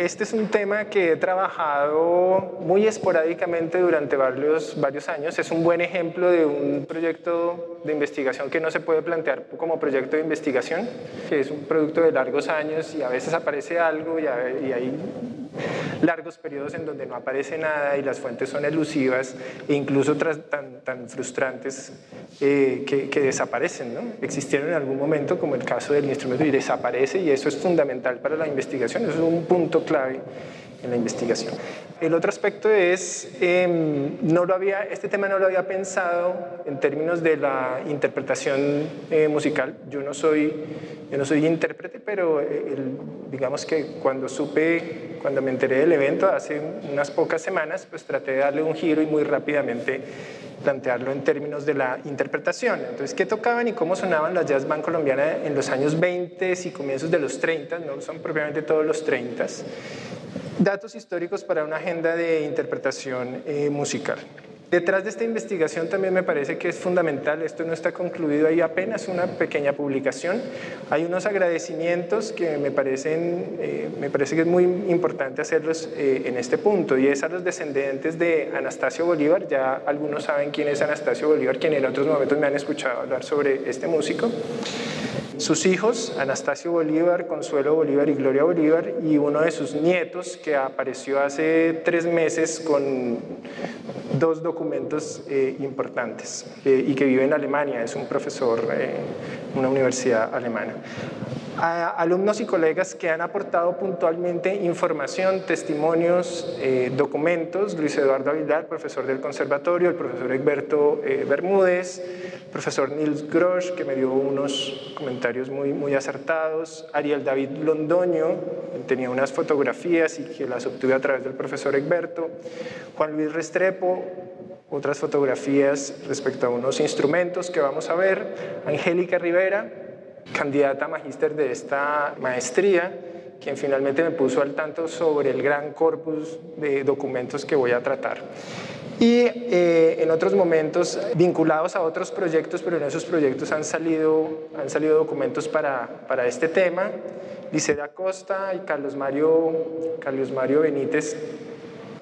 Este es un tema que he trabajado muy esporádicamente durante varios, varios años. Es un buen ejemplo de un proyecto de investigación que no se puede plantear como proyecto de investigación, que es un producto de largos años y a veces aparece algo y, y hay largos periodos en donde no aparece nada y las fuentes son elusivas e incluso tan, tan frustrantes eh, que, desaparecen. ¿no? Existieron en algún momento, como el caso del instrumento, y desaparece y eso es fundamental para la investigación, eso es un punto clave en la investigación. El otro aspecto es, em, no lo había, este tema no lo había pensado en términos de la interpretación eh, musical. Yo no soy, yo no soy intérprete, pero eh, digamos que cuando supe, cuando me enteré del evento hace unas pocas semanas, pues traté de darle un giro y muy rápidamente plantearlo en términos de la interpretación. Entonces, ¿qué tocaban y cómo sonaban las jazz band colombianas en los años 20 y comienzos de los 30? No son propiamente todos los 30 datos históricos para una agenda de interpretación eh, musical. Detrás de esta investigación también me parece que es fundamental, esto no está concluido, hay apenas una pequeña publicación, hay unos agradecimientos que me, parecen, eh, me parece que es muy importante hacerlos eh, en este punto, y es a los descendientes de Anastasio Bolívar, ya algunos saben quién es Anastasio Bolívar, quien en otros momentos me han escuchado hablar sobre este músico. Sus hijos, Anastasio Bolívar, Consuelo Bolívar y Gloria Bolívar, y uno de sus nietos que apareció hace tres meses con dos documentos eh, importantes eh, y que vive en Alemania, es un profesor en una universidad alemana a alumnos y colegas que han aportado puntualmente información, testimonios, eh, documentos. Luis Eduardo Aguilar, profesor del conservatorio, el profesor Egberto eh, Bermúdez, el profesor Nils Grosch, que me dio unos comentarios muy, muy acertados, Ariel David Londoño, tenía unas fotografías y que las obtuve a través del profesor Egberto, Juan Luis Restrepo, otras fotografías respecto a unos instrumentos que vamos a ver, Angélica Rivera, candidata a magíster de esta maestría, quien finalmente me puso al tanto sobre el gran corpus de documentos que voy a tratar. Y eh, en otros momentos vinculados a otros proyectos, pero en esos proyectos han salido, han salido documentos para, para este tema. Liceda Costa y Carlos Mario, Carlos Mario Benítez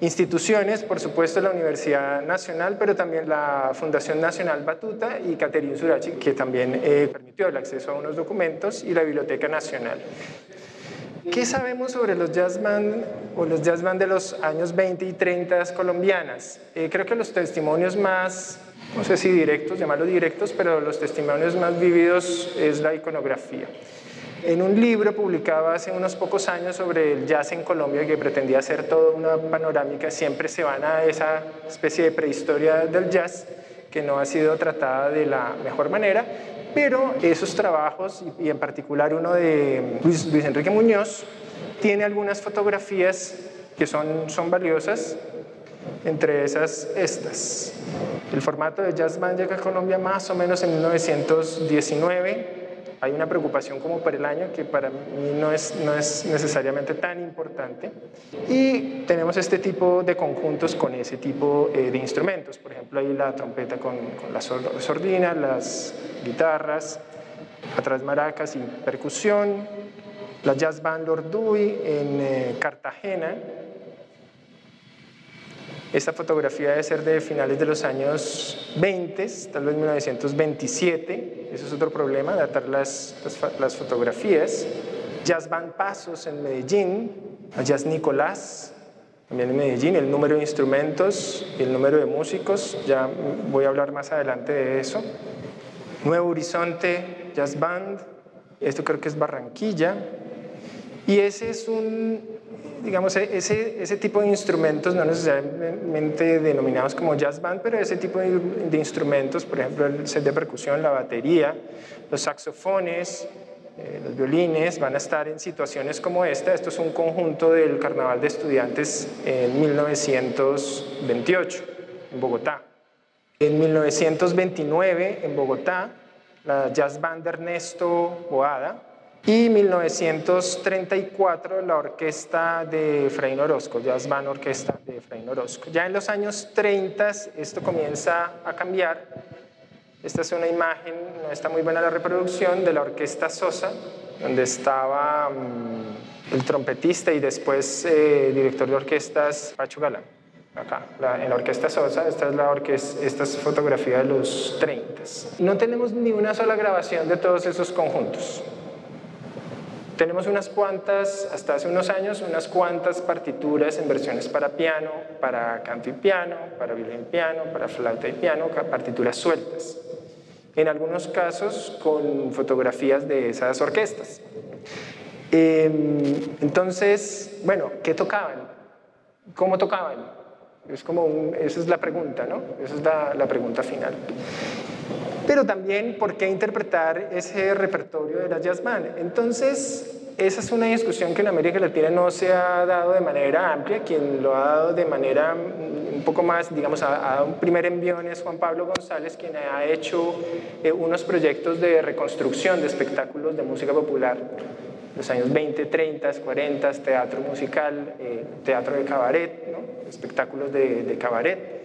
instituciones, por supuesto la Universidad Nacional, pero también la Fundación Nacional Batuta y Caterin Surachi, que también eh, permitió el acceso a unos documentos, y la Biblioteca Nacional. ¿Qué sabemos sobre los jazz band o los jazz band de los años 20 y 30 colombianas? Eh, creo que los testimonios más, no sé si directos, llamarlos directos, pero los testimonios más vividos es la iconografía en un libro publicado hace unos pocos años sobre el jazz en Colombia que pretendía hacer toda una panorámica, siempre se van a esa especie de prehistoria del jazz que no ha sido tratada de la mejor manera, pero esos trabajos, y en particular uno de Luis, Enrique Muñoz, tiene algunas fotografías que son, son valiosas, entre esas estas. El formato de Jazz Band llega a Colombia más o menos en 1919, hay una preocupación como para el año que para mí no es, no es necesariamente tan importante. Y tenemos este tipo de conjuntos con ese tipo eh, de instrumentos. Por ejemplo, ahí la trompeta con, con la sordina, las guitarras, atrás maracas y percusión, la jazz band Lord Dewey en eh, Cartagena, esta fotografía debe ser de finales de los años 20, tal vez 1927. Eso es otro problema, datar las, fotografías. Jazz Band Pasos en Medellín, Jazz Nicolás, también en Medellín, el número de instrumentos y el número de músicos, ya voy a hablar más adelante de eso. Nuevo Horizonte, Jazz Band, esto creo que es Barranquilla. Y ese es un, digamos, e-, ese, ese tipo de instrumentos, no necesariamente denominados como jazz band, pero ese tipo de, instrumentos, por ejemplo, el set de percusión, la batería, los saxofones, eh, los violines, van a estar en situaciones como esta. Esto es un conjunto del Carnaval de Estudiantes en 1928, en Bogotá. En 1929, en Bogotá, la jazz band Ernesto Boada, y 1934 la orquesta de Efraín Orozco, Jazz Band Orquesta de Efraín Orozco. Ya en los años 30 esto comienza a cambiar. Esta es una imagen, no está muy buena la reproducción, de la orquesta Sosa, donde estaba mm, el trompetista y después eh, director de orquestas Pacho Galán. Acá, en la Orquesta Sosa, esta es, la orquesta, esta es fotografía de los 30. No tenemos ni una sola grabación de todos esos conjuntos. Tenemos unas cuantas, hasta hace unos años, unas cuantas partituras en versiones para piano, para canto y piano, para violín y piano, para flauta y piano, partituras sueltas. En algunos casos con fotografías de esas orquestas. Em, entonces, bueno, ¿qué tocaban? ¿Cómo tocaban? Es como esa es la pregunta, ¿no? Esa es la, la pregunta final pero también por qué interpretar ese repertorio de la jazz band. Entonces, esa es una discusión que en América Latina no se ha dado de manera amplia, quien lo ha dado de manera mm, un poco más, digamos, ha, dado un primer envión es Juan Pablo González, quien ha hecho eh, unos proyectos de reconstrucción de espectáculos de música popular los años 20, 30, 40, teatro musical, eh, teatro de cabaret, ¿no? espectáculos de, de cabaret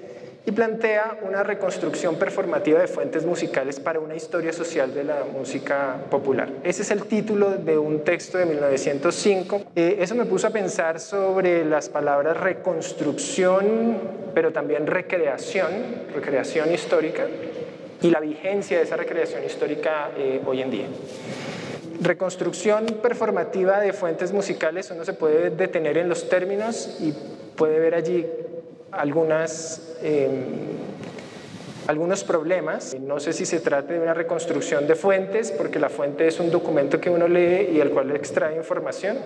y plantea una reconstrucción performativa de fuentes musicales para una historia social de la música popular. Ese es el título de un texto de 1905. Eh, eso me puso a pensar sobre las palabras reconstrucción, pero también recreación, recreación histórica, y la vigencia de esa recreación histórica eh, hoy en día. Reconstrucción performativa de fuentes musicales, uno se puede detener en los términos y puede ver allí algunas, em, algunos problemas. No sé si se trata de una reconstrucción de fuentes, porque la fuente es un documento que uno lee y al cual extrae información.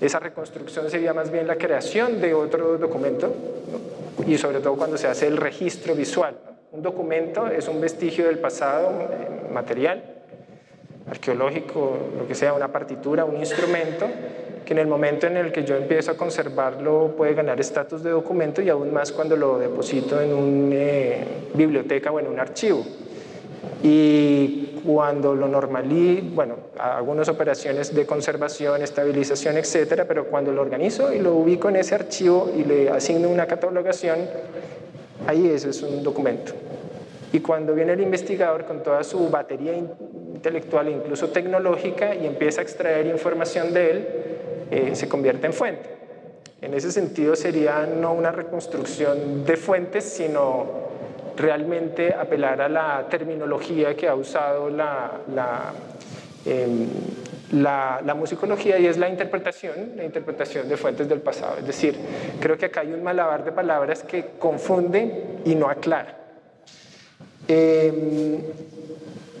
Esa reconstrucción sería más bien la creación de otro documento, y sobre todo cuando se hace el registro visual. Un documento es un vestigio del pasado eh, material, arqueológico, lo que sea, una partitura, un instrumento, que en el momento en el que yo empiezo a conservarlo puede ganar estatus de documento y aún más cuando lo deposito en una eh, biblioteca o en un archivo. Y cuando lo normalizo, bueno, algunas operaciones de conservación, estabilización, etcétera, pero cuando lo organizo y lo ubico en ese archivo y le asigno una catalogación, ahí eso es un documento. Y cuando viene el investigador con toda su batería intelectual e incluso tecnológica y empieza a extraer información de él, eh, se convierte en fuente. En ese sentido sería no una reconstrucción de fuentes, sino realmente apelar a la terminología que ha usado la, la, em, la, la, musicología y es la interpretación, la interpretación de fuentes del pasado. Es decir, creo que acá hay un malabar de palabras que confunde y no aclara. Eh,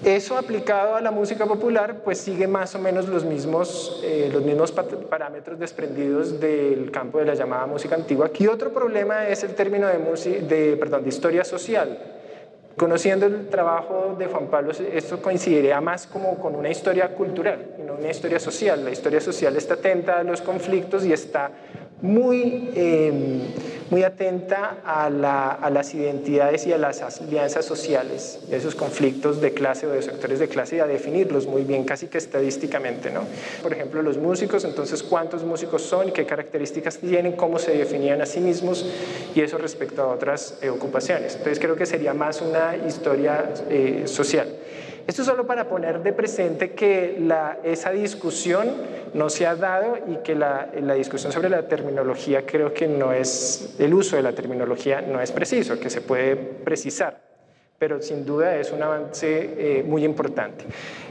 eso aplicado a la música popular, pues sigue más o menos los mismos, eh, los mismos parámetros desprendidos del campo de la llamada música antigua. Aquí otro problema es el término de, de, perdón, de historia social. Conociendo el trabajo de Juan Pablo, esto coincidiría más como con una historia cultural y no una historia social. La historia social está atenta a los conflictos y está muy, em, muy atenta a, las identidades y a las alianzas sociales, esos conflictos de clase o de sectores de clase y a definirlos muy bien, casi que estadísticamente. ¿no? Por ejemplo, los músicos, entonces cuántos músicos son, qué características tienen, cómo se definían a sí mismos y eso respecto a otras eh, ocupaciones. Entonces creo que sería más una historia eh, social. Esto solo para poner de presente que la, esa discusión no se ha dado y que la, la, discusión sobre la terminología creo que no es, el uso de la terminología no es preciso, que se puede precisar, pero sin duda es un avance eh, muy importante.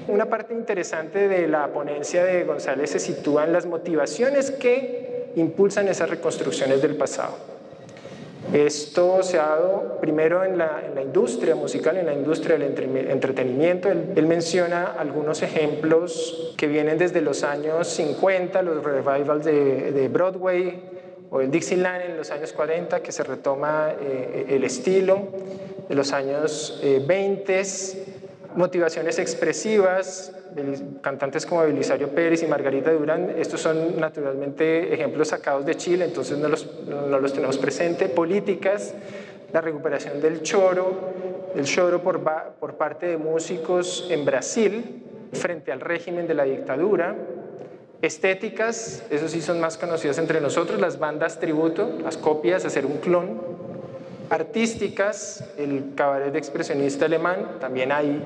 Una parte interesante de la ponencia de González se sitúa en las motivaciones que impulsan esas reconstrucciones del pasado. Esto se ha dado primero en la, industria musical, en la industria del entretenimiento. Él, menciona algunos ejemplos que vienen desde los años 50, los revivals de, Broadway o el Dixieland en los años 40, que se retoma eh, el estilo, de los años 20, eh, motivaciones expresivas, cantantes como Belisario Pérez y Margarita Durán, estos son naturalmente ejemplos sacados de Chile, entonces no los, no los tenemos presente, políticas, la recuperación del choro, el choro por, por parte de músicos en Brasil frente al régimen de la dictadura, estéticas, eso sí son más conocidas entre nosotros, las bandas tributo, las copias, hacer un clon, artísticas, el cabaret expresionista alemán, también hay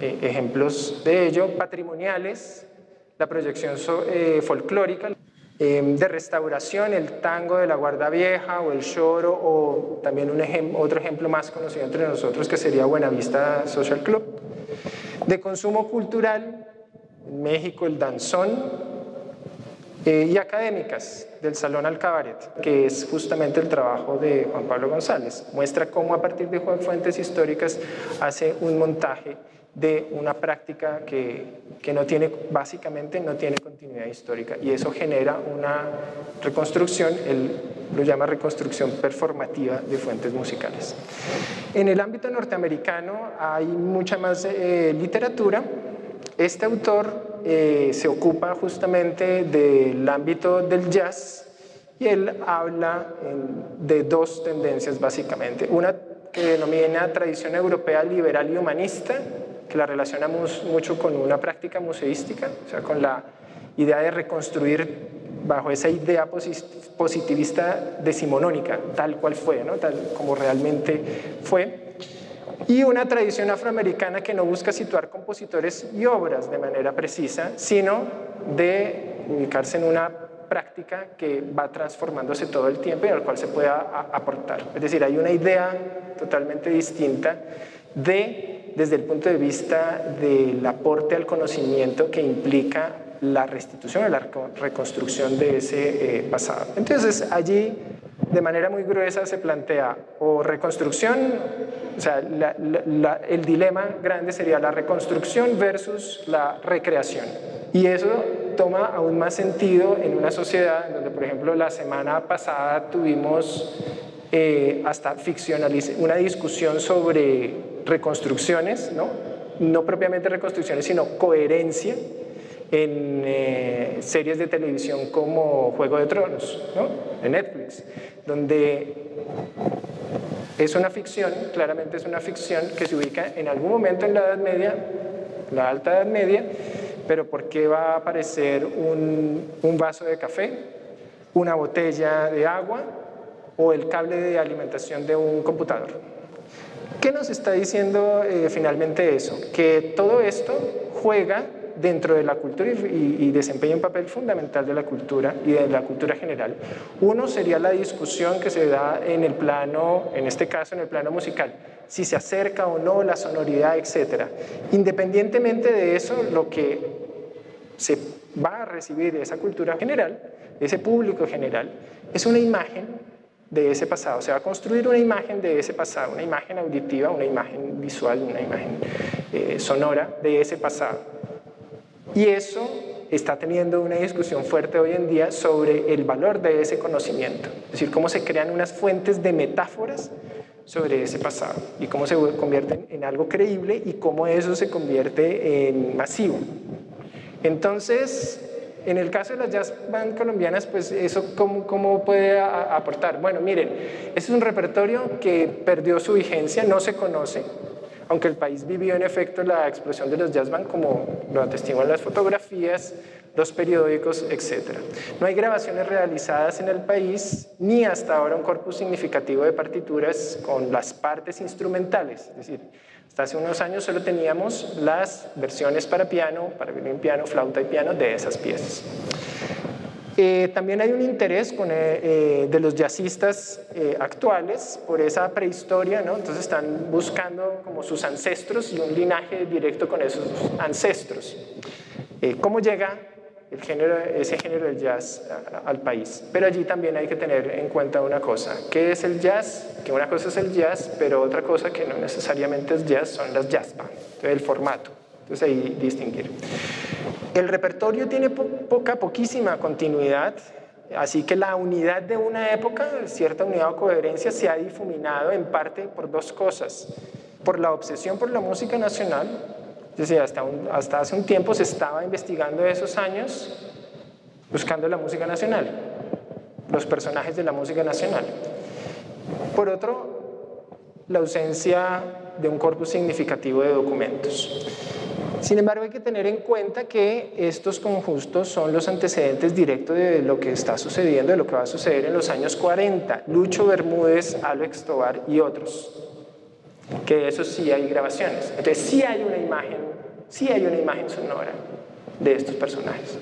eh, ejemplos de ello, patrimoniales, la proyección eh, folclórica, em, de restauración, el tango de la Guarda Vieja o el choro, o también un otro ejemplo más conocido entre nosotros que sería Buenavista Social Club. De consumo cultural, en México el danzón, eh, y académicas del Salón al que es justamente el trabajo de Juan Pablo González. Muestra cómo a partir de fuentes históricas hace un montaje de una práctica que, que, no tiene, básicamente no tiene continuidad histórica y eso genera una reconstrucción, él lo llama reconstrucción performativa de fuentes musicales. En el ámbito norteamericano hay mucha más eh, literatura. Este autor eh, se ocupa justamente del ámbito del jazz y él habla de dos tendencias básicamente. Una que denomina tradición europea liberal y humanista, que la relacionamos mucho con una práctica museística, o sea, con la idea de reconstruir bajo esa idea positivista decimonónica, tal cual fue, ¿no? tal como realmente fue. Y una tradición afroamericana que no busca situar compositores y obras de manera precisa, sino de ubicarse en una práctica que va transformándose todo el tiempo y al cual se pueda aportar. Es decir, hay una idea totalmente distinta de desde el punto de vista del aporte al conocimiento que implica la restitución, la reconstrucción de ese eh, pasado. Entonces allí de manera muy gruesa se plantea o reconstrucción, o sea, el dilema grande sería la reconstrucción versus la recreación. Y eso toma aún más sentido en una sociedad donde, por ejemplo, la semana pasada tuvimos eh, hasta ficcionaliz una discusión sobre reconstrucciones, ¿no? no propiamente reconstrucciones, sino coherencia en eh, series de televisión como Juego de Tronos, ¿no? de Netflix, donde es una ficción, claramente es una ficción que se ubica en algún momento en la Edad Media, la Alta Edad Media, pero ¿por qué va a aparecer un, un vaso de café, una botella de agua o el cable de alimentación de un computador. ¿Qué nos está diciendo eh, finalmente eso? Que todo esto juega dentro de la cultura y, desempeña un papel fundamental de la cultura y de la cultura general. Uno sería la discusión que se da en el plano, en este caso en el plano musical, si se acerca o no la sonoridad, etc. Independientemente de eso, lo que se va a recibir de esa cultura general, de ese público general, es una imagen de ese pasado, se va a construir una imagen de ese pasado, una imagen auditiva, una imagen visual, una imagen eh, sonora de ese pasado. Y eso está teniendo una discusión fuerte hoy en día sobre el valor de ese conocimiento, es decir, cómo se crean unas fuentes de metáforas sobre ese pasado y cómo se convierten en algo creíble y cómo eso se convierte en masivo. Entonces, en el caso de las jazz band colombianas, pues eso cómo, cómo puede aportar. Bueno, miren, es un repertorio que perdió su vigencia, no se conoce, aunque el país vivió en efecto la explosión de los jazz band como lo atestiguan las fotografías, los periódicos, etc. No hay grabaciones realizadas en el país ni hasta ahora un corpus significativo de partituras con las partes instrumentales, es decir, hace unos años solo teníamos las versiones para piano, para violín, piano, flauta y piano de esas piezas. Eh, también hay un interés eh, eh, de los jazzistas actuales por esa prehistoria, ¿no? entonces están buscando como sus ancestros y un linaje directo con esos ancestros. ¿Cómo llega el género, ese género del jazz al país. Pero allí también hay que tener en cuenta una cosa, ¿qué es el jazz? Que una cosa es el jazz, pero otra cosa que no necesariamente es jazz son las jazz band, el formato. Entonces ahí distinguir. El repertorio tiene poca, poquísima continuidad, así que la unidad de una época, cierta unidad o coherencia, se ha difuminado en parte por dos cosas. Por la obsesión por la música nacional, decir, hasta, hasta hace un tiempo se estaba investigando esos años buscando la música nacional, los personajes de la música nacional. Por otro, la ausencia de un corpus significativo de documentos. Sin embargo, hay que tener en cuenta que estos conjuntos son los antecedentes directos de lo que está sucediendo, de lo que va a suceder en los años 40. Lucho Bermúdez, Alex Tobar y otros que eso sí hay grabaciones. Entonces sí hay una imagen, sí hay una imagen sonora. de estos personajes,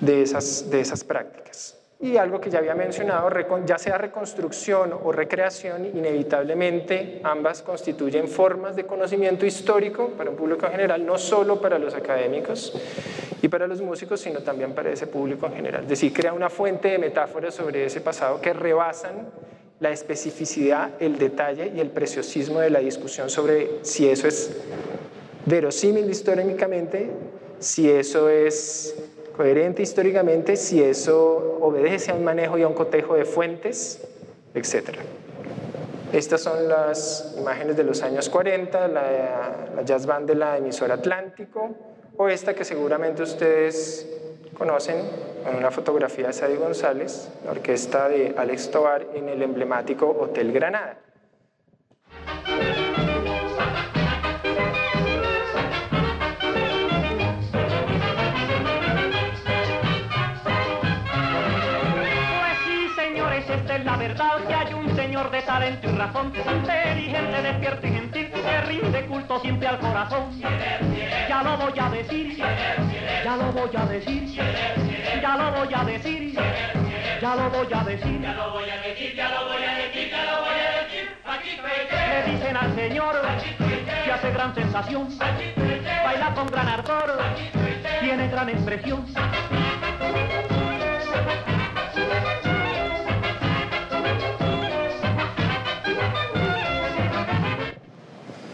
de esas, de esas prácticas. Y algo que ya había mencionado, ya sea reconstrucción o recreación, inevitablemente ambas constituyen formas de conocimiento histórico para un público en general, no solo para los académicos y para los músicos, sino también para ese público en general. Es decir, crea una fuente de metáforas sobre ese pasado que rebasan la especificidad, el detalle y el preciosismo de la discusión sobre si eso es verosímil históricamente, si eso es coherente históricamente, si eso obedece a un manejo y a un cotejo de fuentes, etc. Estas son las imágenes de los años 40, la, jazz band de la emisora Atlántico, o esta que seguramente ustedes conocen, en una fotografía de Sadie González, la orquesta de Alex Tovar en el emblemático Hotel Granada. la verdad que hay un señor de talento y razón, inteligente, despierto y gentil, que rinde culto siempre al corazón. Ya lo voy a decir, ya lo voy a decir, ya lo voy a decir, ya lo voy a decir, ya lo voy a decir, ya lo voy a decir, ya lo voy a decir. Le dicen al señor que hace gran sensación, baila con gran ardor, tiene gran expresión.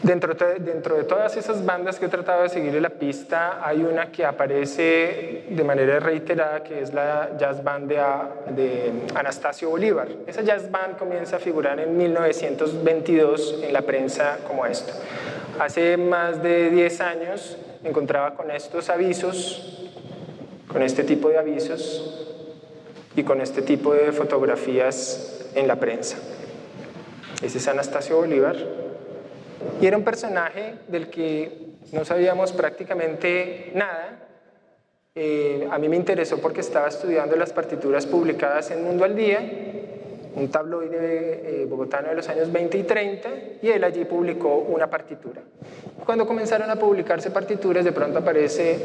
Dentro de, dentro de todas esas bandas que he tratado de seguirle la pista, hay una que aparece de manera reiterada, que es la jazz band de, Anastasio Bolívar. Esa jazz band comienza a figurar en 1922 en la prensa como esto. Hace más de 10 años encontraba con estos avisos, con este tipo de avisos y con este tipo de fotografías en la prensa. Ese es Anastasio Bolívar y era un personaje del que no sabíamos prácticamente nada. Eh, a mí me interesó porque estaba estudiando las partituras publicadas en Mundo al Día un tabloide eh, bogotano de los años 20 y 30, y él allí publicó una partitura. Cuando comenzaron a publicarse partituras, de pronto aparece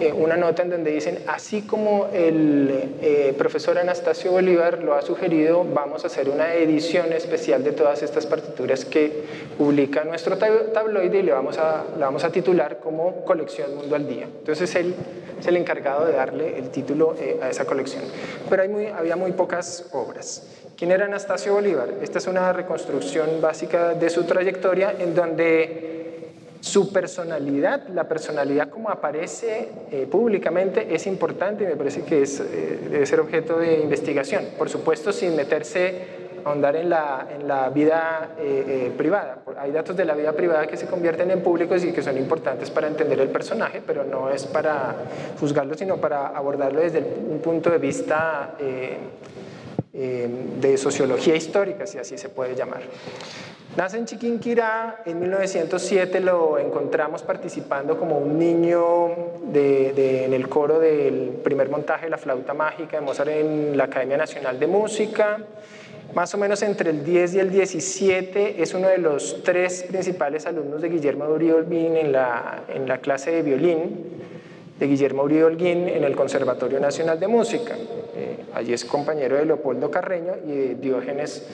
eh, una nota en donde dicen, así como el eh, profesor Anastasio Bolívar lo ha sugerido, vamos a hacer una edición especial de todas estas partituras que publica nuestro tabloide y le vamos a, la vamos a titular como Colección Mundo al Día. Entonces él es el encargado de darle el título a esa colección. Pero hay muy, había muy pocas obras. ¿Quién era Anastasio Bolívar? Esta es una reconstrucción básica de su trayectoria en donde su personalidad, la personalidad como aparece eh, públicamente es importante y me parece que es, eh, debe ser objeto de investigación. Por supuesto, sin meterse a ahondar en la, en la vida eh, privada. Hay datos de la vida privada que se convierten en públicos y que son importantes para entender el personaje, pero no es para juzgarlo, sino para abordarlo desde un punto de vista de sociología histórica, si así se puede llamar. Nace en Chiquinquirá, en 1907 lo encontramos participando como un niño en el coro del primer montaje de la flauta mágica de Mozart en la Academia Nacional de Música. Más o menos entre el 10 y el 17 es uno de los tres principales alumnos de Guillermo Olguín en la, en la clase de violín de Guillermo Uribe Holguín en el Conservatorio Nacional de Música. Eh, allí es compañero de Leopoldo Carreño y de Diógenes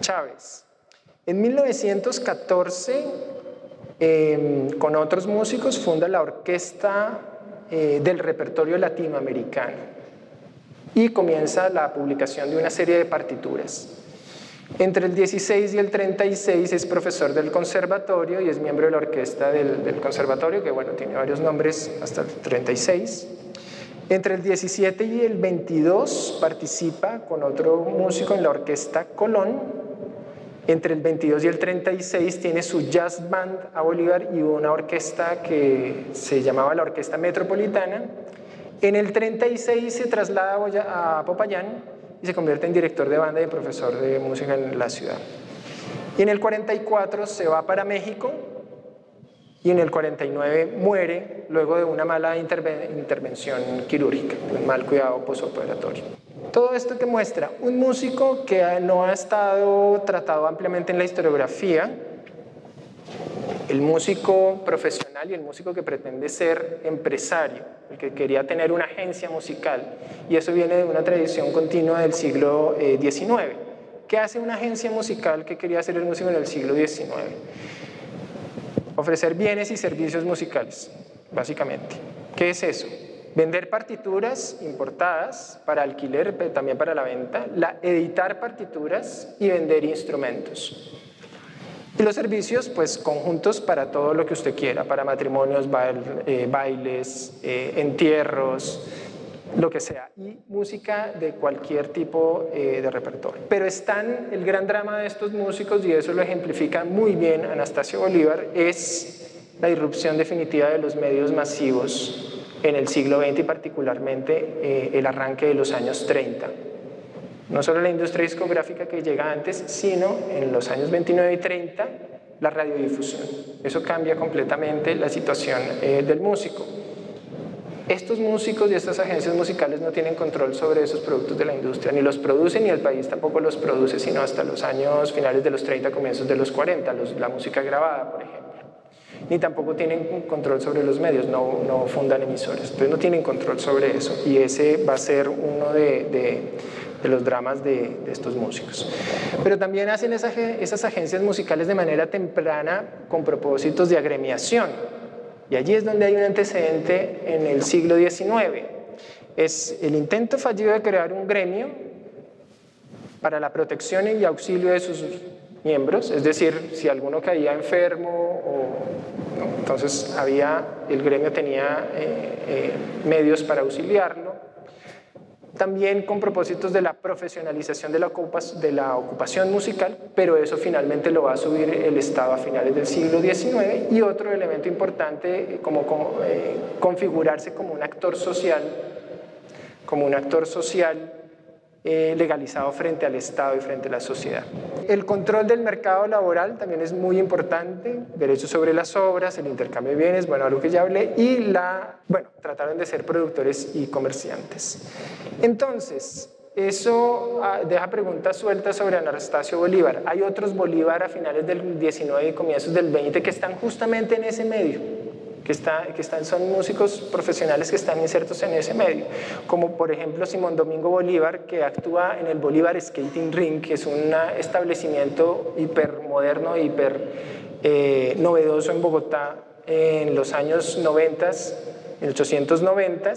Chávez. En 1914, em, con otros músicos, funda la Orquesta eh, del Repertorio Latinoamericano y comienza la publicación de una serie de partituras. Entre el 16 y el 36 es profesor del conservatorio y es miembro de la orquesta del, conservatorio, que bueno, tiene varios nombres hasta el 36. Entre el 17 y el 22 participa con otro músico en la orquesta Colón. Entre el 22 y el 36 tiene su jazz band a Bolívar y una orquesta que se llamaba la Orquesta Metropolitana. En el 36 se traslada a Popayán y se convierte en director de banda y profesor de música en la ciudad. Y en el 44 se va para México y en el 49 muere luego de una mala intervención quirúrgica, un mal cuidado posoperatorio. Todo esto que muestra un músico que no ha estado tratado ampliamente en la historiografía, el músico profesional y el músico que pretende ser empresario, el que quería tener una agencia musical. Y eso viene de una tradición continua del siglo XIX. Eh, ¿Qué hace una agencia musical que quería ser el músico en el siglo XIX? Ofrecer bienes y servicios musicales, básicamente. ¿Qué es eso? Vender partituras importadas para alquiler, también para la venta, la, editar partituras y vender instrumentos. Y los servicios, pues conjuntos para todo lo que usted quiera, para matrimonios, eh, bailes, eh, entierros, lo que sea, y música de cualquier tipo eh, de repertorio. Pero están, el gran drama de estos músicos, y eso lo ejemplifica muy bien Anastasio Bolívar, es la irrupción definitiva de los medios masivos en el siglo XX y particularmente el arranque de los años 30 no solo la industria discográfica que llega antes, sino en los años 29 y 30 la radiodifusión. Eso cambia completamente la situación eh, del músico. Estos músicos y estas agencias musicales no tienen control sobre esos productos de la industria, ni los producen ni el país tampoco los produce, sino hasta los años finales de los 30, comienzos de los 40, la música grabada, por ejemplo. Ni tampoco tienen control sobre los medios, no, no fundan emisores, entonces no tienen control sobre eso. Y ese va a ser uno de de los dramas de, estos músicos. Pero también hacen esas agencias musicales de manera temprana con propósitos de agremiación. Y allí es donde hay un antecedente en el siglo XIX. Es el intento fallido de crear un gremio para la protección y auxilio de sus miembros, es decir, si alguno caía enfermo o entonces había el gremio tenía eh, eh, medios para auxiliarlo también con propósitos de la profesionalización de la, ocupación musical, pero eso finalmente lo va a subir el Estado a finales del siglo XIX. Y otro elemento importante, como, como eh, configurarse como un actor social, como un actor social eh, legalizado frente al Estado y frente a la sociedad. El control del mercado laboral también es muy importante, derechos sobre las obras, el intercambio de bienes, bueno, algo que ya hablé, y la, bueno, trataron de ser productores y comerciantes. Entonces, eso ah, deja preguntas sueltas sobre Anastasio Bolívar. Hay otros Bolívar a finales del 19 y comienzos del 20 que están justamente en ese medio que, está, que están, son músicos profesionales que están insertos en ese medio, como por ejemplo Simón Domingo Bolívar, que actúa en el Bolívar Skating Ring, que es un establecimiento hipermoderno, hiper eh, novedoso en Bogotá en los años 90, en 890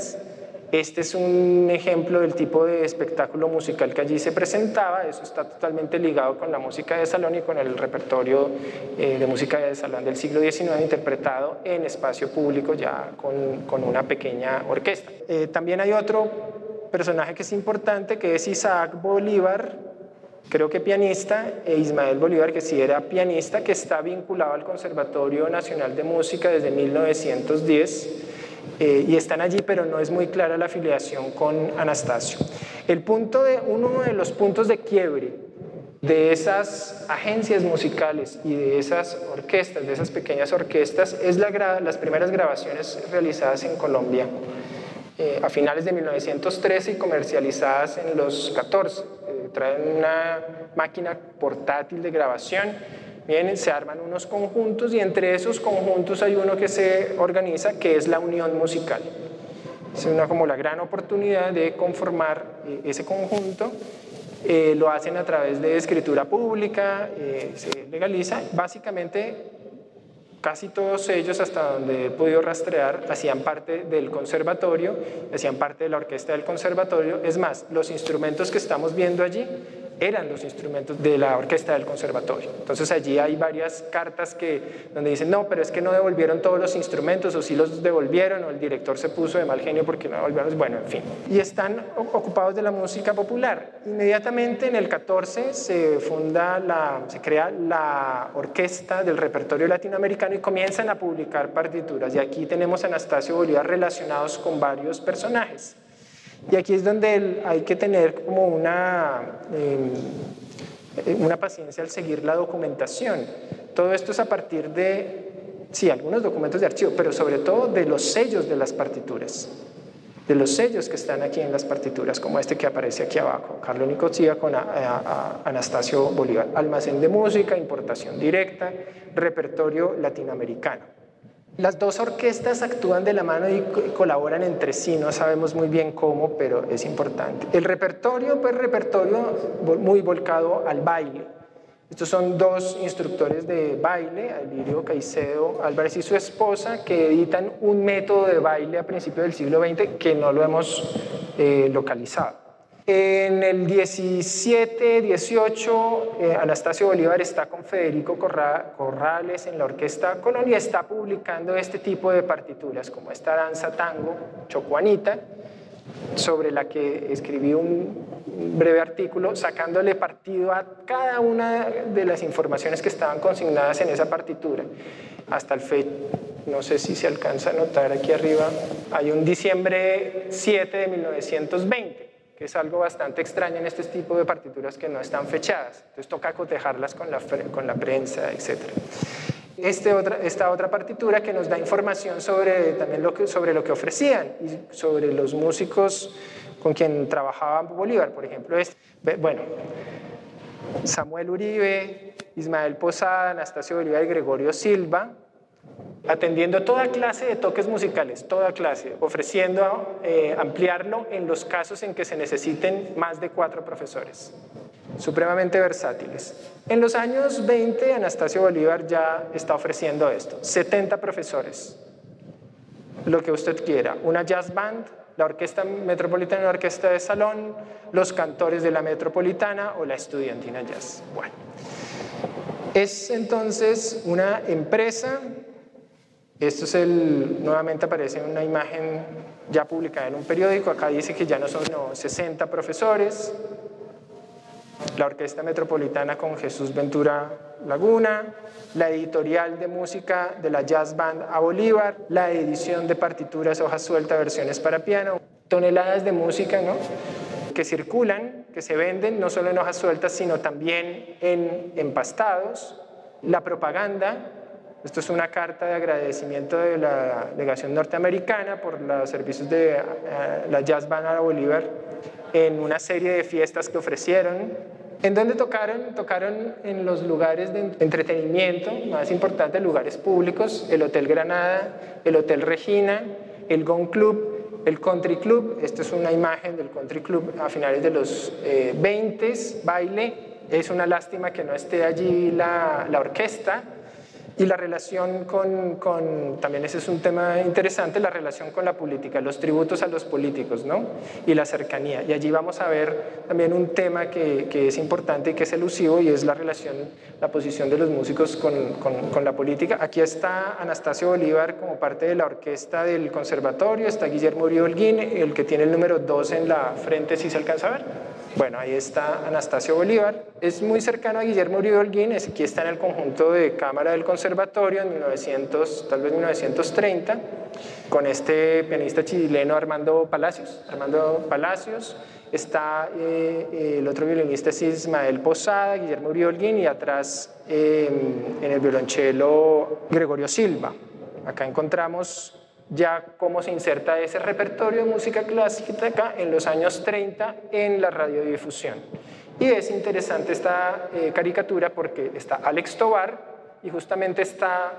este es un ejemplo del tipo de espectáculo musical que allí se presentaba, eso está totalmente ligado con la música de salón y con el repertorio eh, de música de salón del siglo XIX interpretado en espacio público ya con, con una pequeña orquesta. Eh, también hay otro personaje que es importante que es Isaac Bolívar, creo que pianista, e Ismael Bolívar, que sí era pianista, que está vinculado al Conservatorio Nacional de Música desde 1910 eh, y están allí, pero no es muy clara la afiliación con Anastasio. El punto de, uno de los puntos de quiebre de esas agencias musicales y de esas orquestas, de esas pequeñas orquestas, es la, las primeras grabaciones realizadas en Colombia eh, a finales de 1913 y comercializadas en los 14. Eh, traen una máquina portátil de grabación Vienen, se arman unos conjuntos y entre esos conjuntos hay uno que se organiza que es la unión musical. Es una como la gran oportunidad de conformar eh, ese conjunto. Eh, lo hacen a través de escritura pública, eh, se legaliza. Básicamente, casi todos ellos, hasta donde he podido rastrear, hacían parte del conservatorio, hacían parte de la orquesta del conservatorio. Es más, los instrumentos que estamos viendo allí eran los instrumentos de la orquesta del conservatorio. Entonces allí hay varias cartas que, donde dicen, no, pero es que no devolvieron todos los instrumentos, o sí los devolvieron, o el director se puso de mal genio porque no devolvieron, bueno, en fin. Y están ocupados de la música popular. Inmediatamente en el 14 se funda, se crea la orquesta del repertorio latinoamericano y comienzan a publicar partituras. Y aquí tenemos a Anastasio Bolívar relacionados con varios personajes. Y aquí es donde hay que tener como una, em, una paciencia al seguir la documentación. Todo esto es a partir de, sí, algunos documentos de archivo, pero sobre todo de los sellos de las partituras. de los sellos que están aquí en las partituras, como este que aparece aquí abajo, Carlos Nicosia con Anastasio Bolívar. Almacén de música, importación directa, repertorio latinoamericano. Las dos orquestas actúan de la mano y colaboran entre sí, no sabemos muy bien cómo, pero es importante. El repertorio, pues repertorio muy volcado al baile, estos son dos instructores de baile, Alirio Caicedo Álvarez y su esposa, que editan un método de baile a principios del siglo XX que no lo hemos eh, localizado. En el 17, 18, eh, Anastasio Bolívar está con Federico Corrales en la Orquesta Colonia y está publicando este tipo de partituras, como esta danza tango, Chocuanita, sobre la que escribí un breve artículo sacándole partido a cada una de las informaciones que estaban consignadas en esa partitura. Hasta el fe, no sé si se alcanza a notar aquí arriba, hay un diciembre 7 de 1920, que es algo bastante extraño en este tipo de partituras que no están fechadas. Entonces toca cotejarlas con la, con la prensa, etcétera este otra, esta otra partitura que nos da información sobre, también lo que, sobre lo que ofrecían y sobre los músicos con quien trabajaba Bolívar, por ejemplo, este, bueno, Samuel Uribe, Ismael Posada, Anastasio Bolívar y Gregorio Silva, atendiendo toda clase de toques musicales, toda clase, ofreciendo eh, ampliarlo en los casos en que se necesiten más de cuatro profesores supremamente versátiles. En los años 20, Anastasio Bolívar ya está ofreciendo esto, 70 profesores, lo que usted quiera, una jazz band, la Orquesta Metropolitana, la Orquesta de Salón, los cantores de la Metropolitana o la Estudiantina Jazz. Bueno, es entonces una empresa, esto es el, nuevamente aparece una imagen ya publicada en un periódico, acá dice que ya no son 60 profesores, la Orquesta Metropolitana con Jesús Ventura Laguna, la editorial de música de la Jazz Band a Bolívar, la edición de partituras hojas suelta versiones para piano, toneladas de música ¿no? que circulan, que se venden no solo en hojas sueltas, sino también en empastados, la propaganda, esto es una carta de agradecimiento de la delegación norteamericana por los servicios de eh, la Jazz Band a Bolívar en una serie de fiestas que ofrecieron. ¿En dónde tocaron? Tocaron en los lugares de entretenimiento más importantes, lugares públicos, el Hotel Granada, el Hotel Regina, el Gong Club, el Country Club. Esta es una imagen del Country Club a finales de los 20, eh, baile. Es una lástima que no esté allí la, la orquesta, y la relación con, con, también ese es un tema interesante, la relación con la política, los tributos a los políticos, ¿no? Y la cercanía. Y allí vamos a ver también un tema que, que es importante y que es elusivo y es la relación, la posición de los músicos con, con, con, la política. Aquí está Anastasio Bolívar como parte de la orquesta del conservatorio, está Guillermo Uribe Holguín, el que tiene el número 2 en la frente, si se alcanza a ver. Bueno, ahí está Anastasio Bolívar. Es muy cercano a Guillermo Uribe Holguín, aquí está en el conjunto de cámara del conservatorio en 1900, tal vez 1930, con este pianista chileno Armando Palacios. Armando Palacios, está eh, el otro violinista es Ismael Posada, Guillermo Uribe Holguín y atrás em, en el violonchelo Gregorio Silva. Acá encontramos ya cómo se inserta ese repertorio de música clásica en los años 30 en la radiodifusión. Y es interesante esta eh, caricatura porque está Alex Tobar y justamente está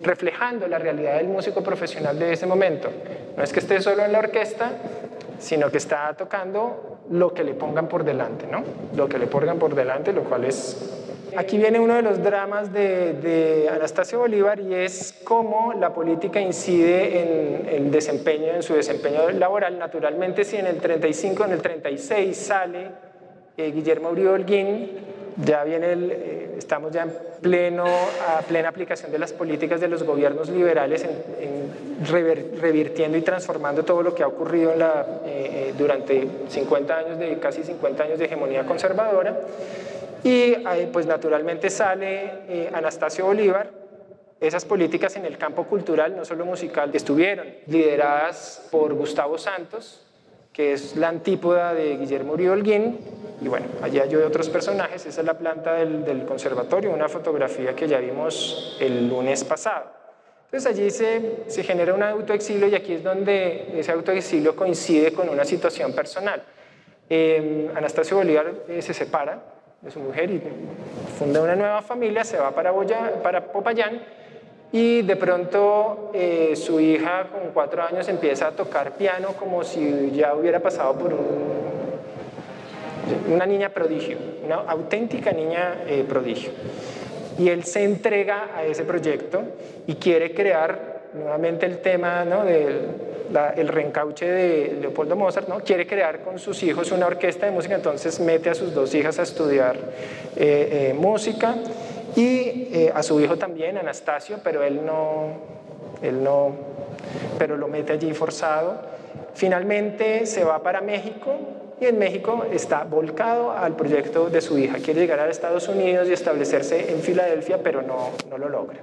reflejando la realidad del músico profesional de ese momento. No es que esté solo en la orquesta, sino que está tocando lo que le pongan por delante, ¿no? Lo que le pongan por delante, lo cual es Aquí viene uno de los dramas de, Anastasio Bolívar y es cómo la política incide en el desempeño, en su desempeño laboral. Naturalmente, si en el 35, en el 36 sale eh, Guillermo Uribe Holguín, ya viene el, eh, estamos ya en pleno, a plena aplicación de las políticas de los gobiernos liberales en, revirtiendo y transformando todo lo que ha ocurrido eh, durante 50 años de, casi 50 años de hegemonía conservadora. Y pues naturalmente sale eh, Anastasio Bolívar. Esas políticas en el campo cultural, no solo musical, estuvieron lideradas por Gustavo Santos, que es la antípoda de Guillermo Uribe Holguín. Y bueno, allí hay otros personajes. Esa es la planta del, del conservatorio, una fotografía que ya vimos el lunes pasado. Entonces allí se, se genera un autoexilio y aquí es donde ese autoexilio coincide con una situación personal. Eh, Anastasio Bolívar eh, se separa de su mujer y funda una nueva familia, se va para, Boya, para Popayán y de pronto eh, su hija con cuatro años empieza a tocar piano como si ya hubiera pasado por un, una niña prodigio, una auténtica niña eh, prodigio y él se entrega a ese proyecto y quiere crear nuevamente el tema ¿no? del reencauche de Leopoldo Mozart, ¿no? quiere crear con sus hijos una orquesta de música, entonces mete a sus dos hijas a estudiar eh, eh, música y eh, a su hijo también, Anastasio, pero él no, él no, pero lo mete allí forzado. Finalmente se va para México y en México está volcado al proyecto de su hija. Quiere llegar a Estados Unidos y establecerse en Filadelfia, pero no, no lo logra.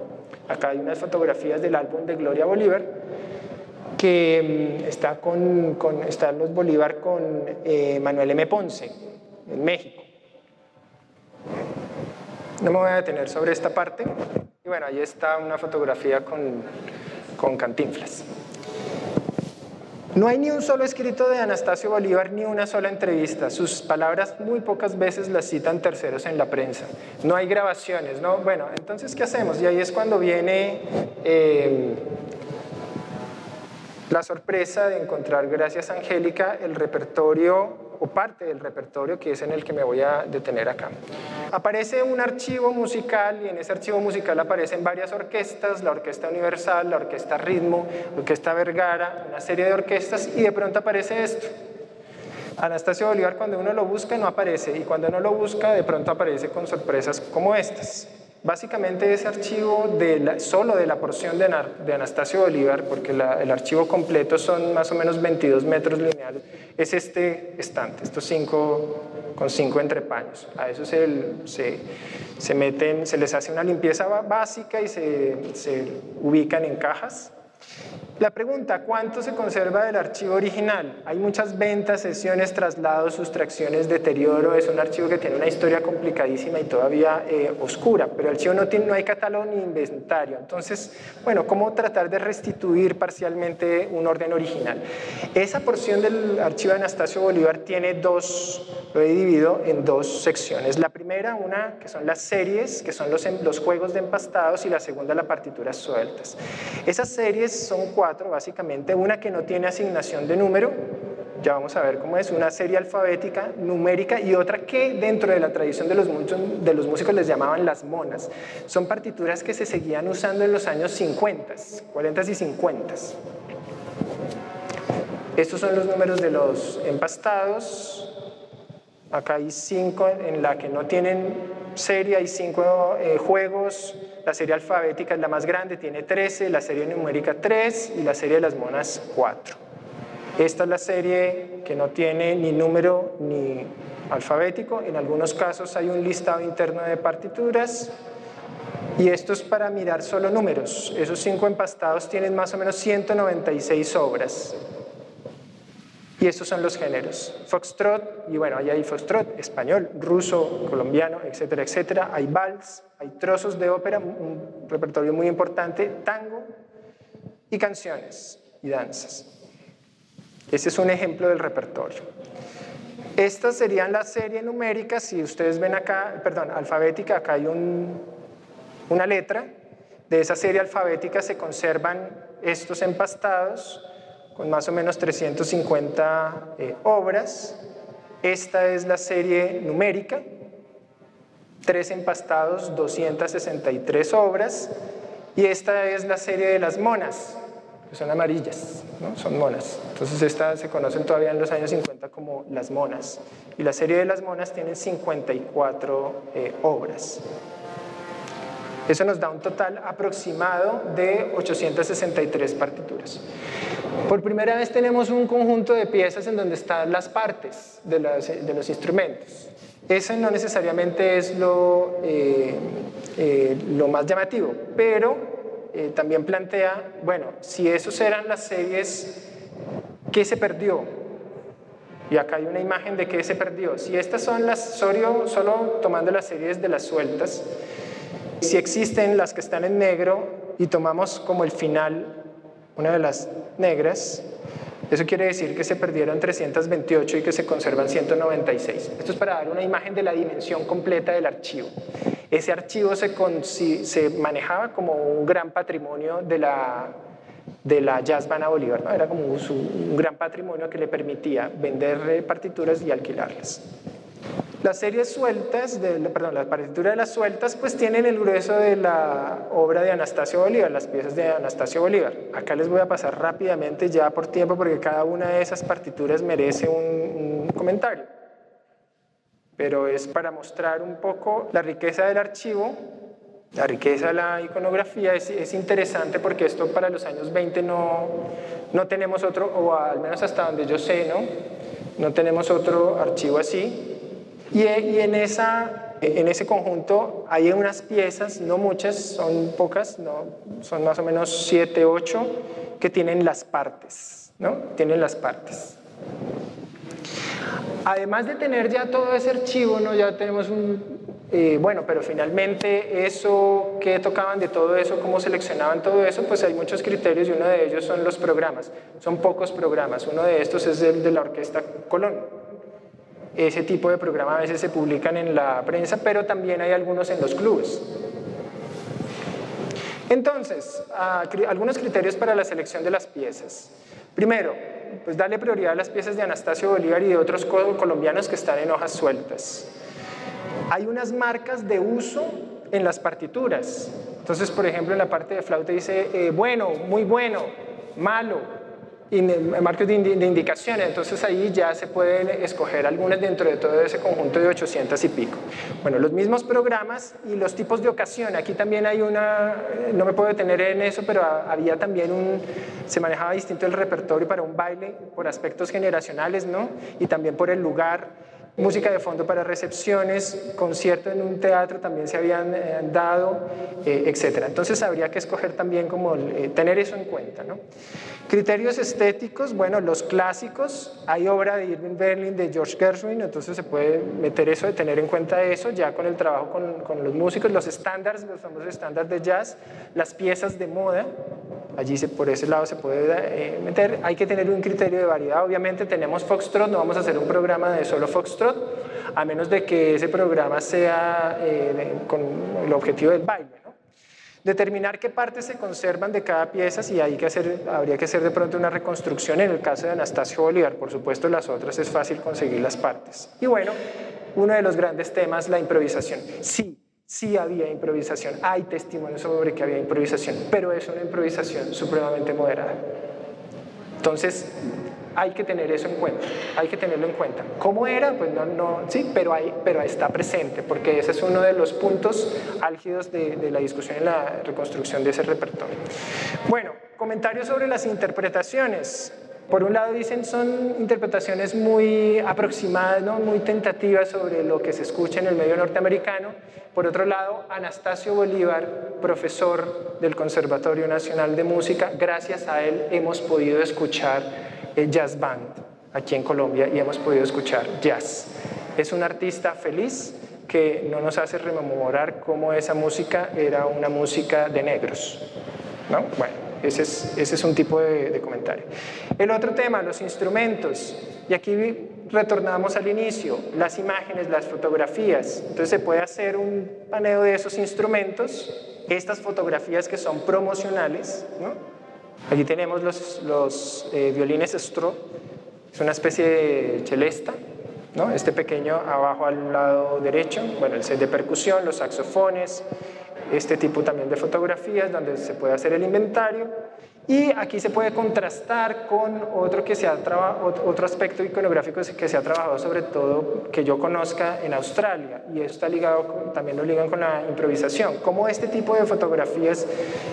Acá hay unas fotografías del álbum de Gloria Bolívar, que mm, está con, con están los Bolívar con eh, Manuel M. Ponce, en México. No me voy a detener sobre esta parte. Y bueno, ahí está una fotografía con, con Cantinflas. No hay ni un solo escrito de Anastasio Bolívar ni una sola entrevista. Sus palabras muy pocas veces las citan terceros en la prensa. No hay grabaciones, ¿no? Bueno, entonces, ¿qué hacemos? Y ahí es cuando viene eh, la sorpresa de encontrar, gracias a Angélica, el repertorio o parte del repertorio que es en el que me voy a detener acá. Aparece un archivo musical y en ese archivo musical aparecen varias orquestas, la Orquesta Universal, la Orquesta Ritmo, la Orquesta Vergara, una serie de orquestas y de pronto aparece esto. Anastasio Bolívar cuando uno lo busca no aparece y cuando uno lo busca de pronto aparece con sorpresas como estas. Básicamente ese archivo de solo de la porción de, Anastasio Bolívar, porque el archivo completo son más o menos 22 metros lineales, es este estante, estos cinco con cinco entrepaños. A eso se, se, se, meten, se les hace una limpieza básica y se, se ubican en cajas la pregunta, ¿cuánto se conserva del archivo original? Hay muchas ventas, sesiones, traslados, sustracciones, deterioro. Es un archivo que tiene una historia complicadísima y todavía eh, oscura, pero el archivo no, tiene, no hay catálogo ni inventario. Entonces, bueno, ¿cómo tratar de restituir parcialmente un orden original? Esa porción del archivo de Anastasio Bolívar tiene dos, lo he dividido en dos secciones. La primera, una que son las series, que son los, los juegos de empastados, y la segunda, las partituras sueltas. Esas series son cuatro básicamente, una que no tiene asignación de número, ya vamos a ver cómo es, una serie alfabética, numérica, y otra que dentro de la tradición de los, de los músicos les llamaban las monas. Son partituras que se seguían usando en los años 50, 40 y 50. Estos son los números de los empastados. Acá hay cinco en la que no tienen serie, hay cinco eh, juegos la serie alfabética es la más grande, tiene 13, la serie numérica 3 y la serie de las monas 4. Esta es la serie que no tiene ni número ni alfabético. En algunos casos hay un listado interno de partituras. Y esto es para mirar solo números. Esos cinco empastados tienen más o menos 196 obras. Y estos son los géneros. Foxtrot, y bueno, ahí hay foxtrot, español, ruso, colombiano, etcétera, etcétera. Hay vals, hay trozos de ópera, un repertorio muy importante, tango y canciones y danzas. Este es un ejemplo del repertorio. Estas serían la serie numérica, si ustedes ven acá, perdón, alfabética, acá hay una letra. De esa serie alfabética se conservan estos empastados con más o menos 350 eh, obras. Esta es la serie numérica, tres empastados, 263 obras. Y esta es la serie de las monas, que son amarillas, ¿no? son monas. Entonces esta se conocen todavía en los años 50 como las monas. Y la serie de las monas tiene 54 eh, obras. Eso nos da un total aproximado de 863 partituras. Por primera vez tenemos un conjunto de piezas en donde están las partes de, los instrumentos. Eso no necesariamente es lo, eh, eh, más llamativo, pero eh, también plantea, bueno, si esos eran las series, ¿qué se perdió? Y acá hay una imagen de qué se perdió. Si estas son las, solo tomando las series de las sueltas, si existen las que están en negro, y tomamos como el final una de las negras, eso quiere decir que se perdieron 328 y que se conservan 196. Esto es para dar una imagen de la dimensión completa del archivo. Ese archivo se, se manejaba como un gran patrimonio de la, de la Jazz Band Bolívar, era como un gran patrimonio que le permitía vender partituras y alquilarlas. Las series sueltas, de, perdón, la partitura de las sueltas, pues tienen el grueso de la obra de Anastasio Bolívar, las piezas de Anastasio Bolívar. Acá les voy a pasar rápidamente ya por tiempo porque cada una de esas partituras merece un, comentario. Pero es para mostrar un poco la riqueza del archivo, la riqueza de la iconografía. Es, es interesante porque esto para los años 20 no, no tenemos otro, o al menos hasta donde yo sé, ¿no? No tenemos otro archivo así. Y, en, esa, en ese conjunto hay unas piezas, no muchas, son pocas, no, son más o menos siete, ocho, que tienen las partes, ¿no? Tienen las partes. Además de tener ya todo ese archivo, ¿no? ya tenemos un... Eh, bueno, pero finalmente eso, ¿qué tocaban de todo eso? ¿Cómo seleccionaban todo eso? Pues hay muchos criterios y uno de ellos son los programas. Son pocos programas. Uno de estos es el de la Orquesta Colón ese tipo de programas a veces se publican en la prensa, pero también hay algunos en los clubes. Entonces, algunos criterios para la selección de las piezas. Primero, pues darle prioridad a las piezas de Anastasio Bolívar y de otros colombianos que están en hojas sueltas. Hay unas marcas de uso en las partituras. Entonces, por ejemplo, en la parte de flauta dice eh, bueno, muy bueno, malo, marcos de, indicaciones, entonces ahí ya se pueden escoger algunas dentro de todo ese conjunto de 800 y pico. Bueno, los mismos programas y los tipos de ocasión, aquí también hay una, no me puedo detener en eso, pero había también un, se manejaba distinto el repertorio para un baile por aspectos generacionales, ¿no? Y también por el lugar música de fondo para recepciones, conciertos en un teatro también se habían eh, dado, eh, etc. Entonces habría que escoger también como eh, tener eso en cuenta. ¿no? Criterios estéticos, bueno, los clásicos, hay obra de Irving Berlin, de George Gershwin, entonces se puede meter eso, de tener en cuenta eso, ya con el trabajo con, con los músicos, los estándares, los famosos estándares de jazz, las piezas de moda, allí se, por ese lado se puede meter, hay que tener un criterio de variedad, obviamente tenemos Foxtrot, no vamos a hacer un programa de solo Foxtrot, a menos de que ese programa sea eh, con el objetivo del baile. Determinar qué partes se conservan de cada pieza, y hay que hacer, habría que hacer de pronto una reconstrucción en el caso de Anastasio Bolívar, por supuesto las otras es fácil conseguir las partes. Y bueno, uno de los grandes temas, la improvisación. Sí, sí había improvisación, hay testimonios sobre que había improvisación, pero es una improvisación supremamente moderada. Entonces, hay que tener eso en cuenta, hay que tenerlo en cuenta. ¿Cómo era? Pues no, no sí, pero, hay, pero está presente, porque ese es uno de los puntos álgidos de, de la discusión en la reconstrucción de ese repertorio. Bueno, comentarios sobre las interpretaciones. Por un lado dicen son interpretaciones muy aproximadas, ¿no? muy tentativas sobre lo que se escucha en el medio norteamericano. Por otro lado, Anastasio Bolívar, profesor del Conservatorio Nacional de Música, gracias a él hemos podido escuchar jazz band aquí en Colombia y hemos podido escuchar jazz. Es un artista feliz que no nos hace rememorar cómo esa música era una música de negros. ¿no? Bueno, ese es, un tipo de, comentario. El otro tema, los instrumentos. Y aquí retornamos al inicio, las imágenes, las fotografías. Entonces se puede hacer un paneo de esos instrumentos, estas fotografías que son promocionales, ¿no? Aquí tenemos los, los eh, violines Stro, es una especie de celesta, ¿no? este pequeño abajo al lado derecho, bueno, el set de percusión, los saxofones, este tipo también de fotografías donde se puede hacer el inventario y aquí se puede contrastar con otro, que se ha otro aspecto iconográfico que se ha trabajado sobre todo que yo conozca en Australia y esto está ligado, también lo ligan con la improvisación, cómo este tipo de fotografías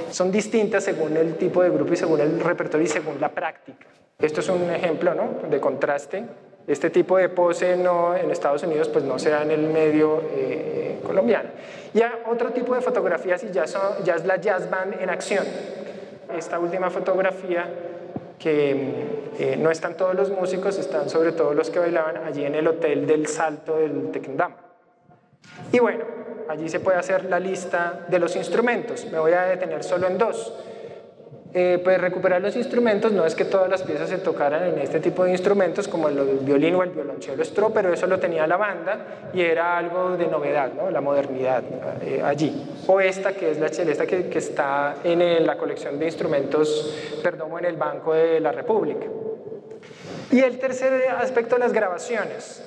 son distintas según el tipo de grupo y según el repertorio y según la práctica. Esto es un ejemplo ¿no? de contraste. Este tipo de pose no, en Estados Unidos pues no se da en el medio eh, colombiano. Y otro tipo de fotografías y ya, son, ya es la jazz band en acción esta última fotografía que eh, no están todos los músicos, están sobre todo los que bailaban allí en el hotel del Salto del Tequendama. Y bueno, allí se puede hacer la lista de los instrumentos. Me voy a detener solo en dos. Eh, pues recuperar los instrumentos no es que todas las piezas se tocaran en este tipo de instrumentos como el violín o el violonchelo estro, pero eso lo tenía la banda y era algo de novedad, ¿no? la modernidad eh, allí. O esta que es la celesta que, que está en la colección de instrumentos Perdomo en el Banco de la República. Y el tercer aspecto, las grabaciones.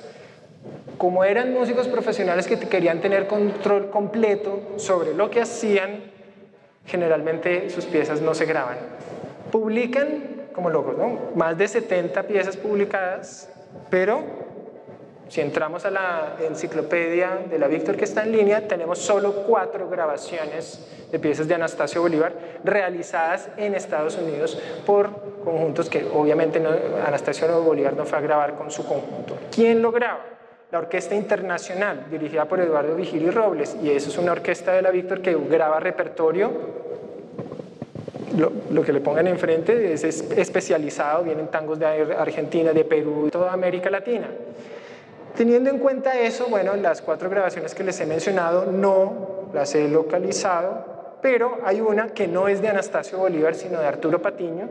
Como eran músicos profesionales que querían tener control completo sobre lo que hacían, generalmente sus piezas no se graban. Publican como locos, ¿no? Más de 70 piezas publicadas, pero si entramos a la enciclopedia de la Víctor que está en línea, tenemos solo cuatro grabaciones de piezas de Anastasio Bolívar realizadas en Estados Unidos por conjuntos que obviamente Anastasio Bolívar no fue a grabar con su conjunto. ¿Quién lo graba? La Orquesta Internacional, dirigida por Eduardo Vigili Robles, y eso es una orquesta de la Víctor que graba repertorio lo, lo, que le pongan enfrente es especializado, vienen tangos de Argentina, de Perú, de toda América Latina. Teniendo en cuenta eso, bueno, las cuatro grabaciones que les he mencionado no las he localizado, pero hay una que no es de Anastasio Bolívar, sino de Arturo Patiño,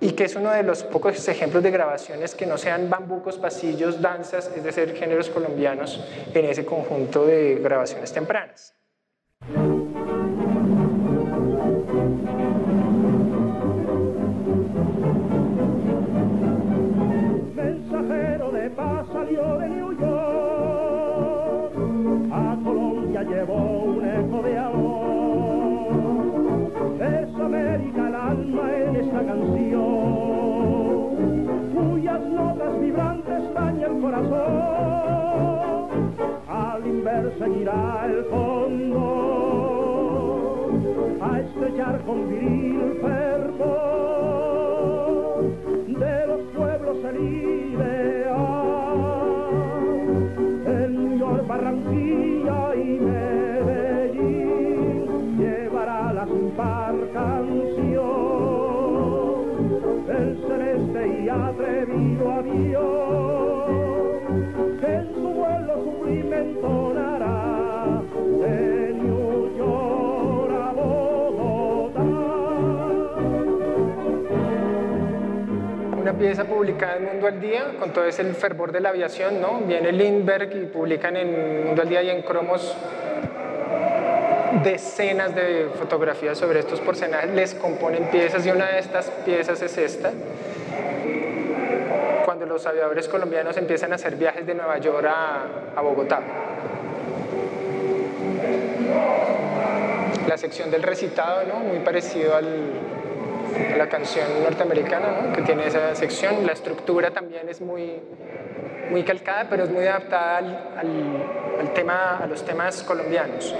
y que es uno de los pocos ejemplos de grabaciones que no sean bambucos, pasillos, danzas, es decir, géneros colombianos en ese conjunto de grabaciones tempranas. Una pieza publicada en Mundo al Día, con todo ese fervor de la aviación, ¿no? Viene Lindbergh y publican en Mundo al Día y en Cromos decenas de fotografías sobre estos porcentajes, les componen piezas y una de estas piezas es esta, cuando los aviadores colombianos empiezan a hacer viajes de Nueva York a, Bogotá. La sección del recitado, ¿no? muy parecido al, a la canción norteamericana, que tiene esa sección. La estructura también es muy, muy calcada, pero es muy adaptada al, al tema, a los temas colombianos.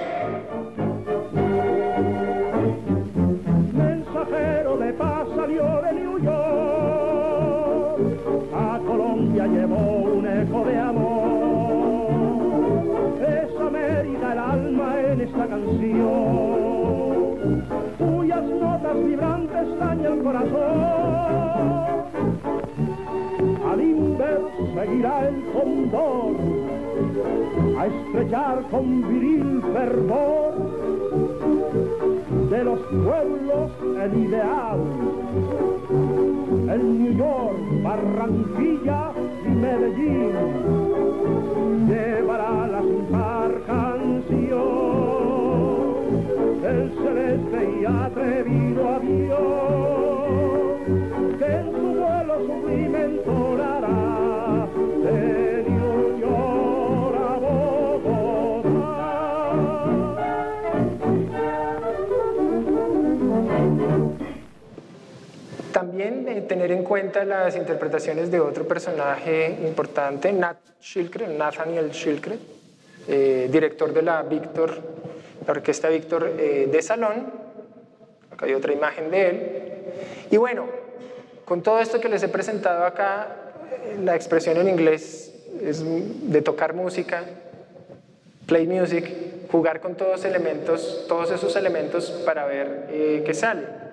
El a estrechar con viril fervor de los pueblos el ideal en New York, Barranquilla y Medellín. Llevará la par canción, el celeste y atrevido También eh, tener en cuenta las interpretaciones de otro personaje importante, Nat Schilkret, Nathaniel Schilkret, eh, director de la Víctor, la orquesta Víctor eh, de Salón. Acá hay otra imagen de él. Y bueno, con todo esto que les he presentado acá, la expresión en inglés es de tocar música, play music, jugar con todos, elementos, todos esos elementos para ver qué sale.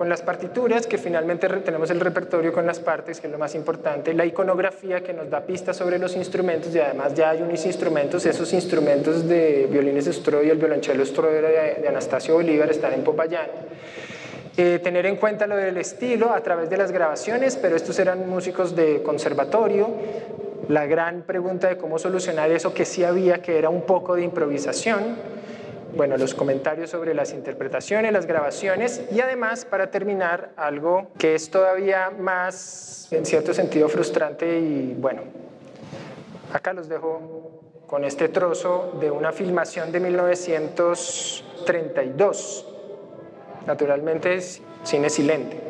Con las partituras, que finalmente tenemos el repertorio con las partes, que es lo más importante, la iconografía que nos da pistas sobre los instrumentos y además ya hay unos instrumentos, esos instrumentos de violines Stroy y el violonchelo Stroy de, de Anastasio Bolívar están en Popayán. Eh, tener en cuenta lo del estilo a través de las grabaciones, pero estos eran músicos de conservatorio. La gran pregunta de cómo solucionar eso que sí había, que era un poco de improvisación bueno, los comentarios sobre las interpretaciones, las grabaciones y además, para terminar, algo que es todavía más, en cierto sentido, frustrante y bueno, acá los dejo con este trozo de una filmación de 1932. Naturalmente es cine silente.